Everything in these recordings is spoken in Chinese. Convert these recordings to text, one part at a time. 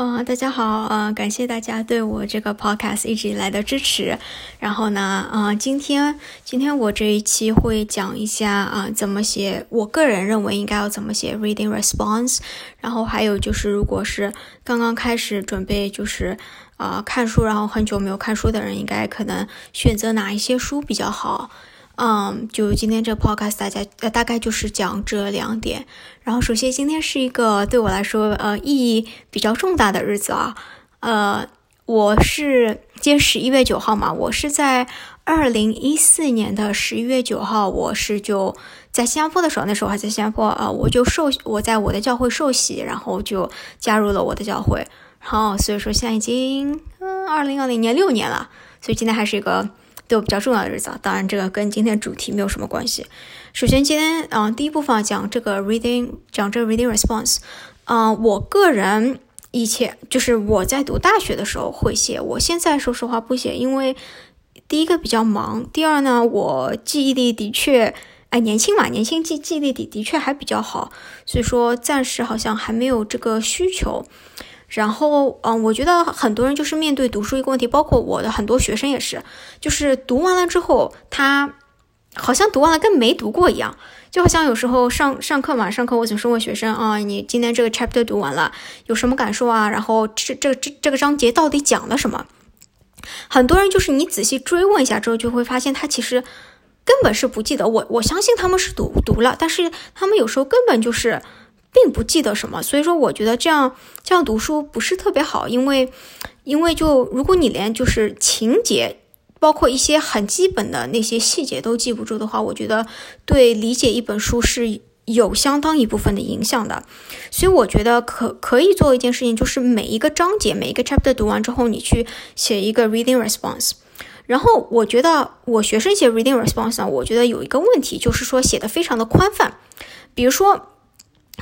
嗯，大家好，呃，感谢大家对我这个 podcast 一直以来的支持。然后呢，嗯，今天今天我这一期会讲一下啊，怎么写，我个人认为应该要怎么写 reading response。然后还有就是，如果是刚刚开始准备就是啊看书，然后很久没有看书的人，应该可能选择哪一些书比较好？嗯，就今天这个 podcast，大家呃大概就是讲这两点。然后首先今天是一个对我来说呃意义比较重大的日子啊，呃，我是今天十一月九号嘛，我是在二零一四年的十一月九号，我是就在新加坡的时候，那时候还在新加坡啊，我就受我在我的教会受洗，然后就加入了我的教会，然后所以说现在已经嗯二零二零年六年了，所以今天还是一个。对我比较重要的日子啊，当然这个跟今天主题没有什么关系。首先今天啊，第一部分讲这个 reading，讲这个 reading response。啊，我个人以前就是我在读大学的时候会写，我现在说实话不写，因为第一个比较忙，第二呢，我记忆力的确，哎，年轻嘛，年轻记记忆力的的确还比较好，所以说暂时好像还没有这个需求。然后，嗯，我觉得很多人就是面对读书一个问题，包括我的很多学生也是，就是读完了之后，他好像读完了跟没读过一样，就好像有时候上上课嘛，上课我总是问学生啊，你今天这个 chapter 读完了有什么感受啊？然后这这这这个章节到底讲了什么？很多人就是你仔细追问一下之后，就会发现他其实根本是不记得。我我相信他们是读读了，但是他们有时候根本就是。并不记得什么，所以说我觉得这样这样读书不是特别好，因为因为就如果你连就是情节，包括一些很基本的那些细节都记不住的话，我觉得对理解一本书是有相当一部分的影响的。所以我觉得可可以做一件事情，就是每一个章节每一个 chapter 读完之后，你去写一个 reading response。然后我觉得我学生写 reading response 呢，我觉得有一个问题就是说写的非常的宽泛，比如说。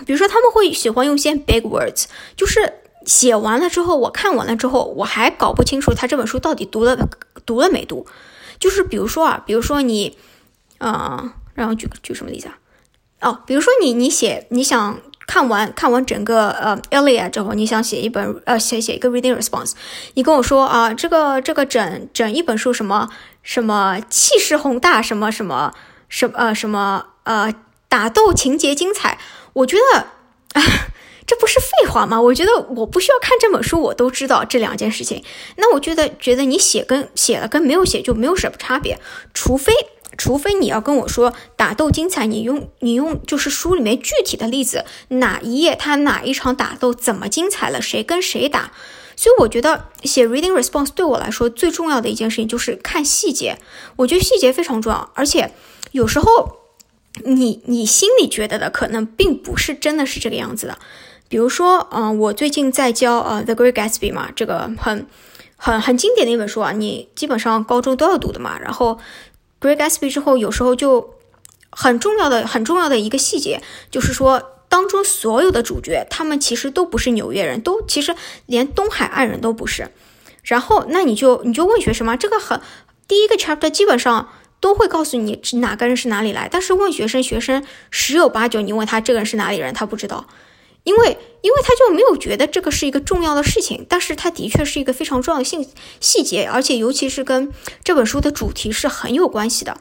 比如说，他们会喜欢用一些 big words，就是写完了之后，我看完了之后，我还搞不清楚他这本书到底读了读了没读。就是比如说啊，比如说你，呃，让我举举什么例子啊？哦，比如说你你写你想看完看完整个呃 Elia 之后，你想写一本呃写写一个 reading response，你跟我说啊，这个这个整整一本书什么什么气势宏大，什么什么什么呃什么呃打斗情节精彩。我觉得，啊，这不是废话吗？我觉得我不需要看这本书，我都知道这两件事情。那我觉得，觉得你写跟写了跟没有写就没有什么差别。除非，除非你要跟我说打斗精彩，你用你用就是书里面具体的例子，哪一页他哪一场打斗怎么精彩了，谁跟谁打。所以我觉得写 reading response 对我来说最重要的一件事情就是看细节。我觉得细节非常重要，而且有时候。你你心里觉得的可能并不是真的是这个样子的，比如说，嗯，我最近在教呃《The Great Gatsby》嘛，这个很很很经典的一本书啊，你基本上高中都要读的嘛。然后《Great Gatsby》之后，有时候就很重要的很重要的一个细节，就是说当中所有的主角，他们其实都不是纽约人，都其实连东海岸人都不是。然后那你就你就问学生嘛，这个很第一个 chapter 基本上。都会告诉你哪个人是哪里来，但是问学生，学生十有八九你问他这个人是哪里人，他不知道，因为因为他就没有觉得这个是一个重要的事情，但是他的确是一个非常重要的细细节，而且尤其是跟这本书的主题是很有关系的。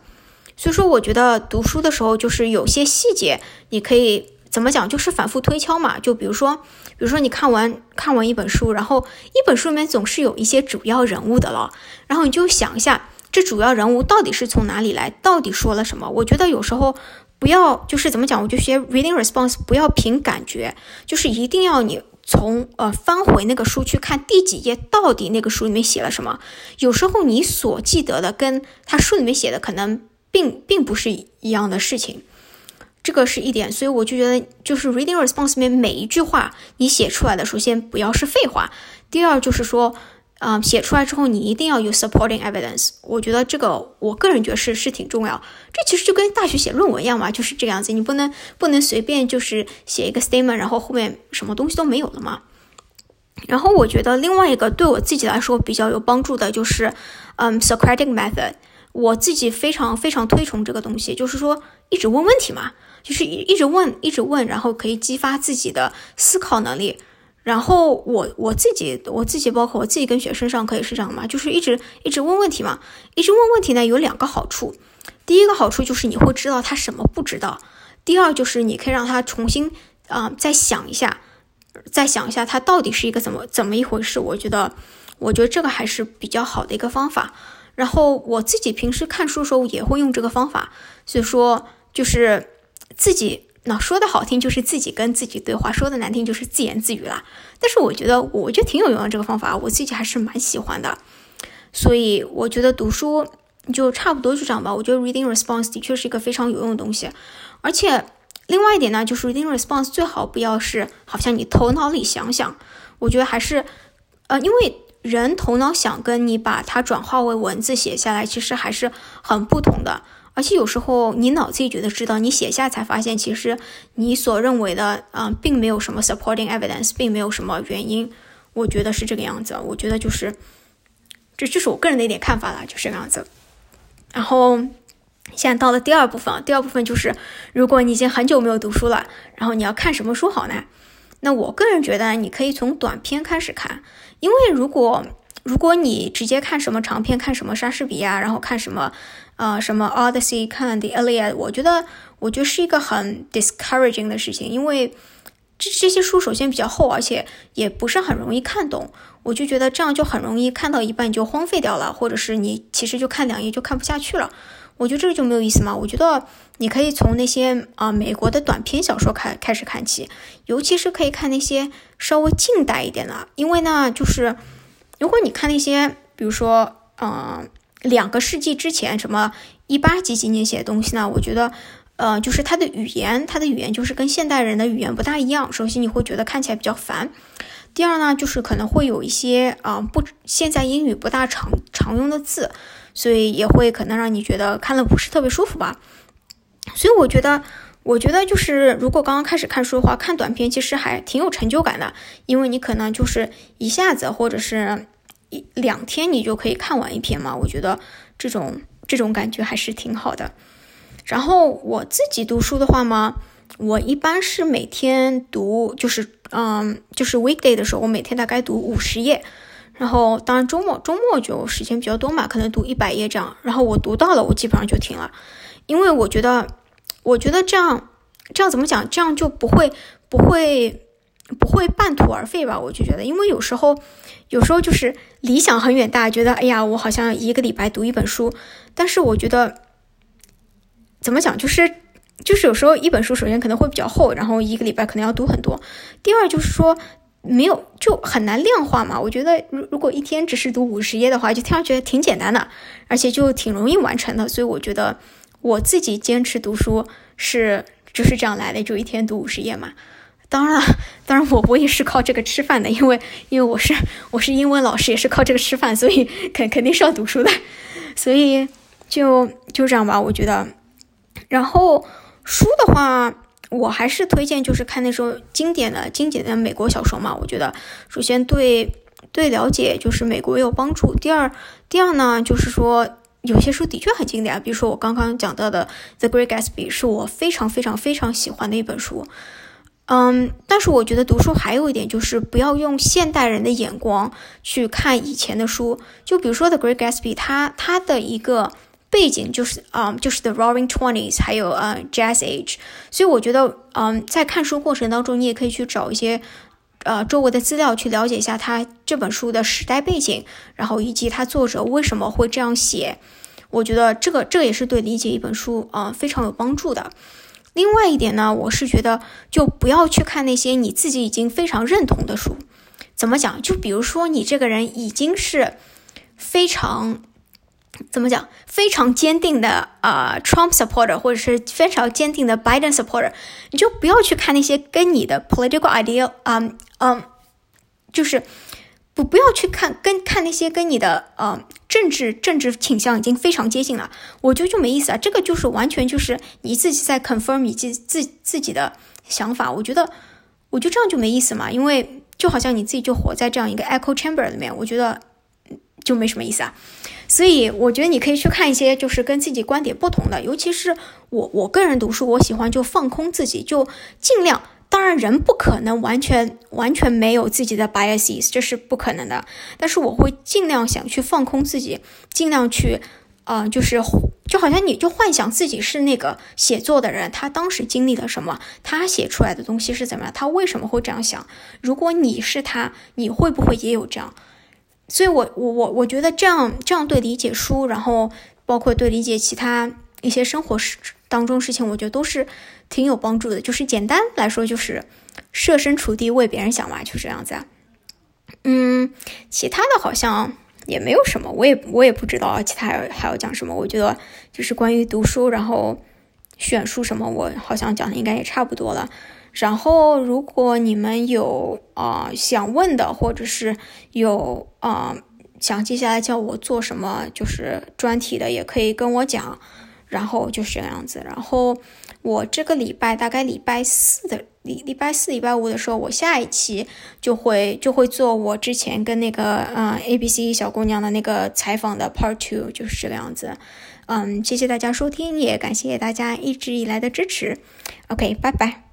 所以说，我觉得读书的时候就是有些细节，你可以怎么讲，就是反复推敲嘛。就比如说，比如说你看完看完一本书，然后一本书里面总是有一些主要人物的了，然后你就想一下。这主要人物到底是从哪里来？到底说了什么？我觉得有时候不要就是怎么讲，我就学 reading response，不要凭感觉，就是一定要你从呃翻回那个书去看第几页，到底那个书里面写了什么。有时候你所记得的跟他书里面写的可能并并不是一样的事情，这个是一点。所以我就觉得，就是 reading response 里面每一句话你写出来的，首先不要是废话，第二就是说。啊，写出来之后你一定要有 supporting evidence，我觉得这个我个人觉得是是挺重要。这其实就跟大学写论文一样嘛，就是这个样子，你不能不能随便就是写一个 statement，然后后面什么东西都没有了嘛。然后我觉得另外一个对我自己来说比较有帮助的就是，嗯，Socratic method，我自己非常非常推崇这个东西，就是说一直问问题嘛，就是一一直问一直问，然后可以激发自己的思考能力。然后我我自己我自己包括我自己跟学生上课也是这样嘛，就是一直一直问问题嘛，一直问问题呢有两个好处，第一个好处就是你会知道他什么不知道，第二就是你可以让他重新啊再想一下，再想一下他到底是一个怎么怎么一回事，我觉得我觉得这个还是比较好的一个方法。然后我自己平时看书的时候也会用这个方法，所以说就是自己。那说的好听就是自己跟自己对话，说的难听就是自言自语啦。但是我觉得，我觉得挺有用的这个方法，我自己还是蛮喜欢的。所以我觉得读书就差不多就这样吧。我觉得 reading response 的确是一个非常有用的东西。而且另外一点呢，就是 reading response 最好不要是好像你头脑里想想，我觉得还是呃，因为人头脑想跟你把它转化为文字写下来，其实还是很不同的。而且有时候你脑子里觉得知道，你写下才发现，其实你所认为的啊，并没有什么 supporting evidence，并没有什么原因。我觉得是这个样子。我觉得就是，这就是我个人的一点看法了，就是这个样子。然后现在到了第二部分，第二部分就是，如果你已经很久没有读书了，然后你要看什么书好呢？那我个人觉得你可以从短篇开始看，因为如果如果你直接看什么长篇，看什么莎士比亚，然后看什么。啊，什么 Odyssey 看 The Iliad，我觉得，我觉得是一个很 discouraging 的事情，因为这这些书首先比较厚，而且也不是很容易看懂。我就觉得这样就很容易看到一半就荒废掉了，或者是你其实就看两页就看不下去了。我觉得这个就没有意思嘛。我觉得你可以从那些啊美国的短篇小说开开始看起，尤其是可以看那些稍微近代一点的，因为呢，就是如果你看那些，比如说，嗯。两个世纪之前，什么一八几几年写的东西呢？我觉得，呃，就是它的语言，它的语言就是跟现代人的语言不大一样。首先，你会觉得看起来比较烦；第二呢，就是可能会有一些啊不现在英语不大常常用的字，所以也会可能让你觉得看了不是特别舒服吧。所以我觉得，我觉得就是如果刚刚开始看书的话，看短篇其实还挺有成就感的，因为你可能就是一下子或者是。一两天你就可以看完一篇嘛？我觉得这种这种感觉还是挺好的。然后我自己读书的话嘛，我一般是每天读，就是嗯，就是 weekday 的时候，我每天大概读五十页。然后当然周末周末就时间比较多嘛，可能读一百页这样。然后我读到了，我基本上就停了，因为我觉得，我觉得这样这样怎么讲？这样就不会不会。不会半途而废吧？我就觉得，因为有时候，有时候就是理想很远大，觉得哎呀，我好像一个礼拜读一本书。但是我觉得，怎么讲，就是就是有时候一本书首先可能会比较厚，然后一个礼拜可能要读很多。第二就是说，没有就很难量化嘛。我觉得，如如果一天只是读五十页的话，就听上去挺简单的，而且就挺容易完成的。所以我觉得我自己坚持读书是就是这样来的，就一天读五十页嘛。当然，当然，我我也是靠这个吃饭的，因为因为我是我是英文老师，也是靠这个吃饭，所以肯肯定是要读书的，所以就就这样吧，我觉得。然后书的话，我还是推荐就是看那种经典的经典的美国小说嘛，我觉得首先对对了解就是美国有帮助。第二第二呢，就是说有些书的确很经典，比如说我刚刚讲到的《The Great Gatsby》，是我非常非常非常喜欢的一本书。嗯，但是我觉得读书还有一点就是不要用现代人的眼光去看以前的书。就比如说《The Great Gatsby》，它它的一个背景就是啊，就是 The Roaring Twenties，还有呃 Jazz Age。所以我觉得，嗯，在看书过程当中，你也可以去找一些呃周围的资料，去了解一下他这本书的时代背景，然后以及他作者为什么会这样写。我觉得这个这也是对理解一本书啊非常有帮助的。另外一点呢，我是觉得就不要去看那些你自己已经非常认同的书。怎么讲？就比如说你这个人已经是非常怎么讲，非常坚定的啊，Trump supporter，或者是非常坚定的 Biden supporter，你就不要去看那些跟你的 political idea，嗯嗯，就是。不，不要去看跟看那些跟你的呃政治政治倾向已经非常接近了，我觉得就没意思啊。这个就是完全就是你自己在 confirm 你自自自己的想法。我觉得，我觉得这样就没意思嘛，因为就好像你自己就活在这样一个 echo chamber 里面，我觉得就没什么意思啊。所以我觉得你可以去看一些就是跟自己观点不同的，尤其是我我个人读书，我喜欢就放空自己，就尽量当然人不可能完全完全没有自己的 biases，这是不可能的。但是我会尽量想去放空自己，尽量去，呃，就是就好像你就幻想自己是那个写作的人，他当时经历了什么，他写出来的东西是怎么样，他为什么会这样想？如果你是他，你会不会也有这样？所以，我我我我觉得这样这样对理解书，然后包括对理解其他一些生活事当中事情，我觉得都是挺有帮助的。就是简单来说，就是设身处地为别人想嘛，就这样子啊。嗯，其他的好像也没有什么，我也我也不知道其他还要讲什么。我觉得就是关于读书，然后选书什么，我好像讲的应该也差不多了。然后，如果你们有啊想问的，或者是有啊想接下来叫我做什么，就是专题的，也可以跟我讲。然后就是这样子。然后我这个礼拜大概礼拜四的礼礼拜四、礼拜五的时候，我下一期就会就会做我之前跟那个嗯 A B C 小姑娘的那个采访的 Part Two，就是这个样子。嗯，谢谢大家收听，也感谢大家一直以来的支持。OK，拜拜。